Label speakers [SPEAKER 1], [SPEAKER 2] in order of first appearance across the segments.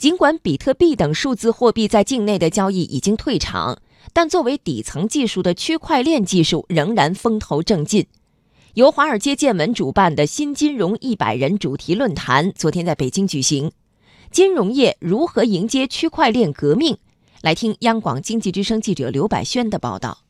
[SPEAKER 1] 尽管比特币等数字货币在境内的交易已经退场，但作为底层技术的区块链技术仍然风头正劲。由华尔街见闻主办的新金融一百人主题论坛昨天在北京举行。金融业如何迎接区块链革命？来听央广经济之声记者刘百轩的报道。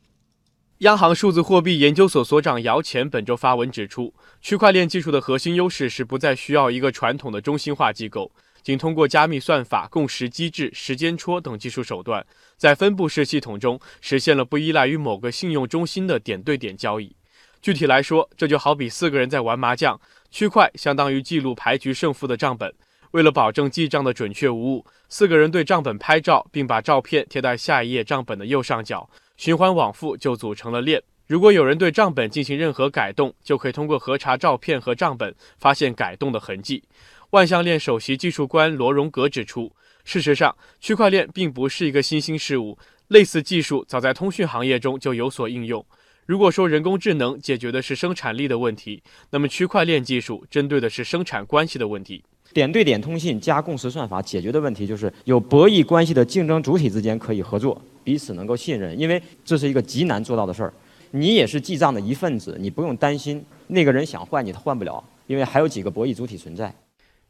[SPEAKER 2] 央行数字货币研究所所长姚前本周发文指出，区块链技术的核心优势是不再需要一个传统的中心化机构，仅通过加密算法、共识机制、时间戳等技术手段，在分布式系统中实现了不依赖于某个信用中心的点对点交易。具体来说，这就好比四个人在玩麻将，区块相当于记录牌局胜负的账本。为了保证记账的准确无误，四个人对账本拍照，并把照片贴在下一页账本的右上角，循环往复就组成了链。如果有人对账本进行任何改动，就可以通过核查照片和账本发现改动的痕迹。万象链首席技术官罗荣格指出，事实上，区块链并不是一个新兴事物，类似技术早在通讯行业中就有所应用。如果说人工智能解决的是生产力的问题，那么区块链技术针对的是生产关系的问题。
[SPEAKER 3] 点对点通信加共识算法解决的问题，就是有博弈关系的竞争主体之间可以合作，彼此能够信任，因为这是一个极难做到的事儿。你也是记账的一份子，你不用担心那个人想换你，他换不了，因为还有几个博弈主体存在。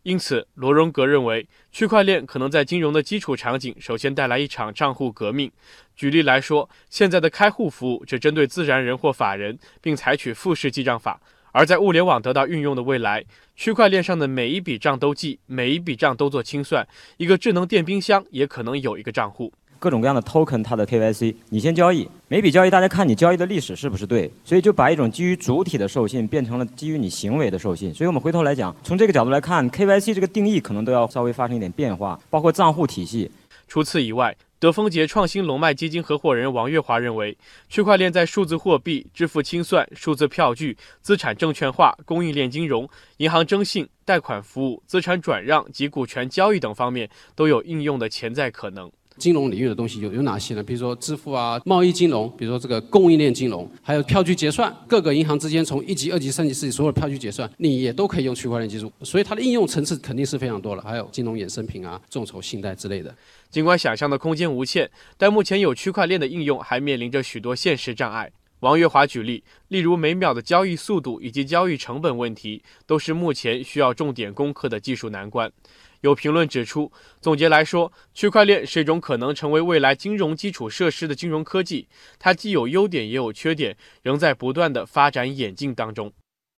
[SPEAKER 2] 因此，罗荣格认为，区块链可能在金融的基础场景首先带来一场账户革命。举例来说，现在的开户服务只针对自然人或法人，并采取复式记账法。而在物联网得到运用的未来，区块链上的每一笔账都记，每一笔账都做清算。一个智能电冰箱也可能有一个账户。
[SPEAKER 3] 各种各样的 token，它的 KYC，你先交易，每笔交易大家看你交易的历史是不是对，所以就把一种基于主体的授信变成了基于你行为的授信。所以我们回头来讲，从这个角度来看，KYC 这个定义可能都要稍微发生一点变化，包括账户体系。
[SPEAKER 2] 除此以外，德丰杰创新龙脉基金合伙人王月华认为，区块链在数字货币、支付清算、数字票据、资产证券化、供应链金融、银行征信、贷款服务、资产转让及股权交易等方面都有应用的潜在可能。
[SPEAKER 4] 金融领域的东西有有哪些呢？比如说支付啊、贸易金融，比如说这个供应链金融，还有票据结算，各个银行之间从一级、二级、三级、四级所有的票据结算，你也都可以用区块链技术，所以它的应用层次肯定是非常多了。还有金融衍生品啊、众筹信贷之类的。
[SPEAKER 2] 尽管想象的空间无限，但目前有区块链的应用还面临着许多现实障碍。王月华举例，例如每秒的交易速度以及交易成本问题，都是目前需要重点攻克的技术难关。有评论指出，总结来说，区块链是一种可能成为未来金融基础设施的金融科技，它既有优点也有缺点，仍在不断的发展演进当中。